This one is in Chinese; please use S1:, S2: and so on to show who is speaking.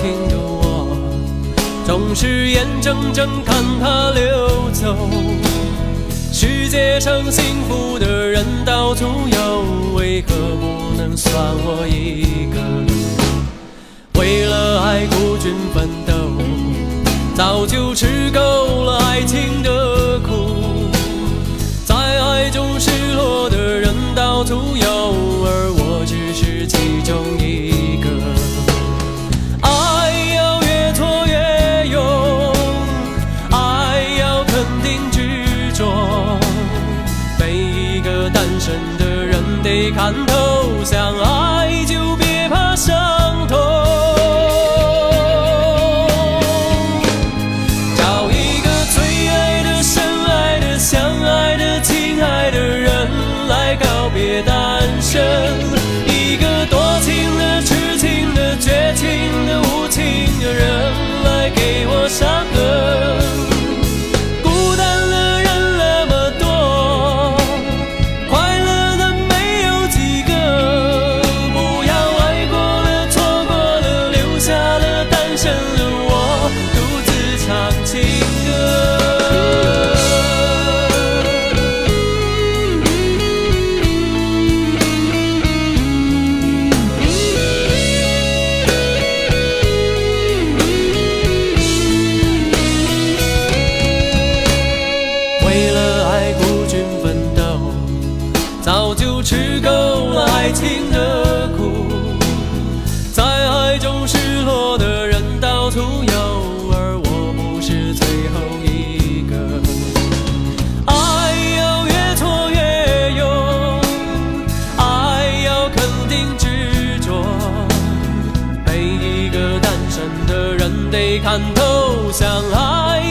S1: 天的我总是眼睁睁看它溜走世界上幸福的人到处有为何不能算我一个？为了爱孤军奋斗早就吃够看透爱情的苦。在爱中失落的人到处有，而我不是最后一个。爱要越挫越勇，爱要肯定执着。每一个单身的人得看透，相爱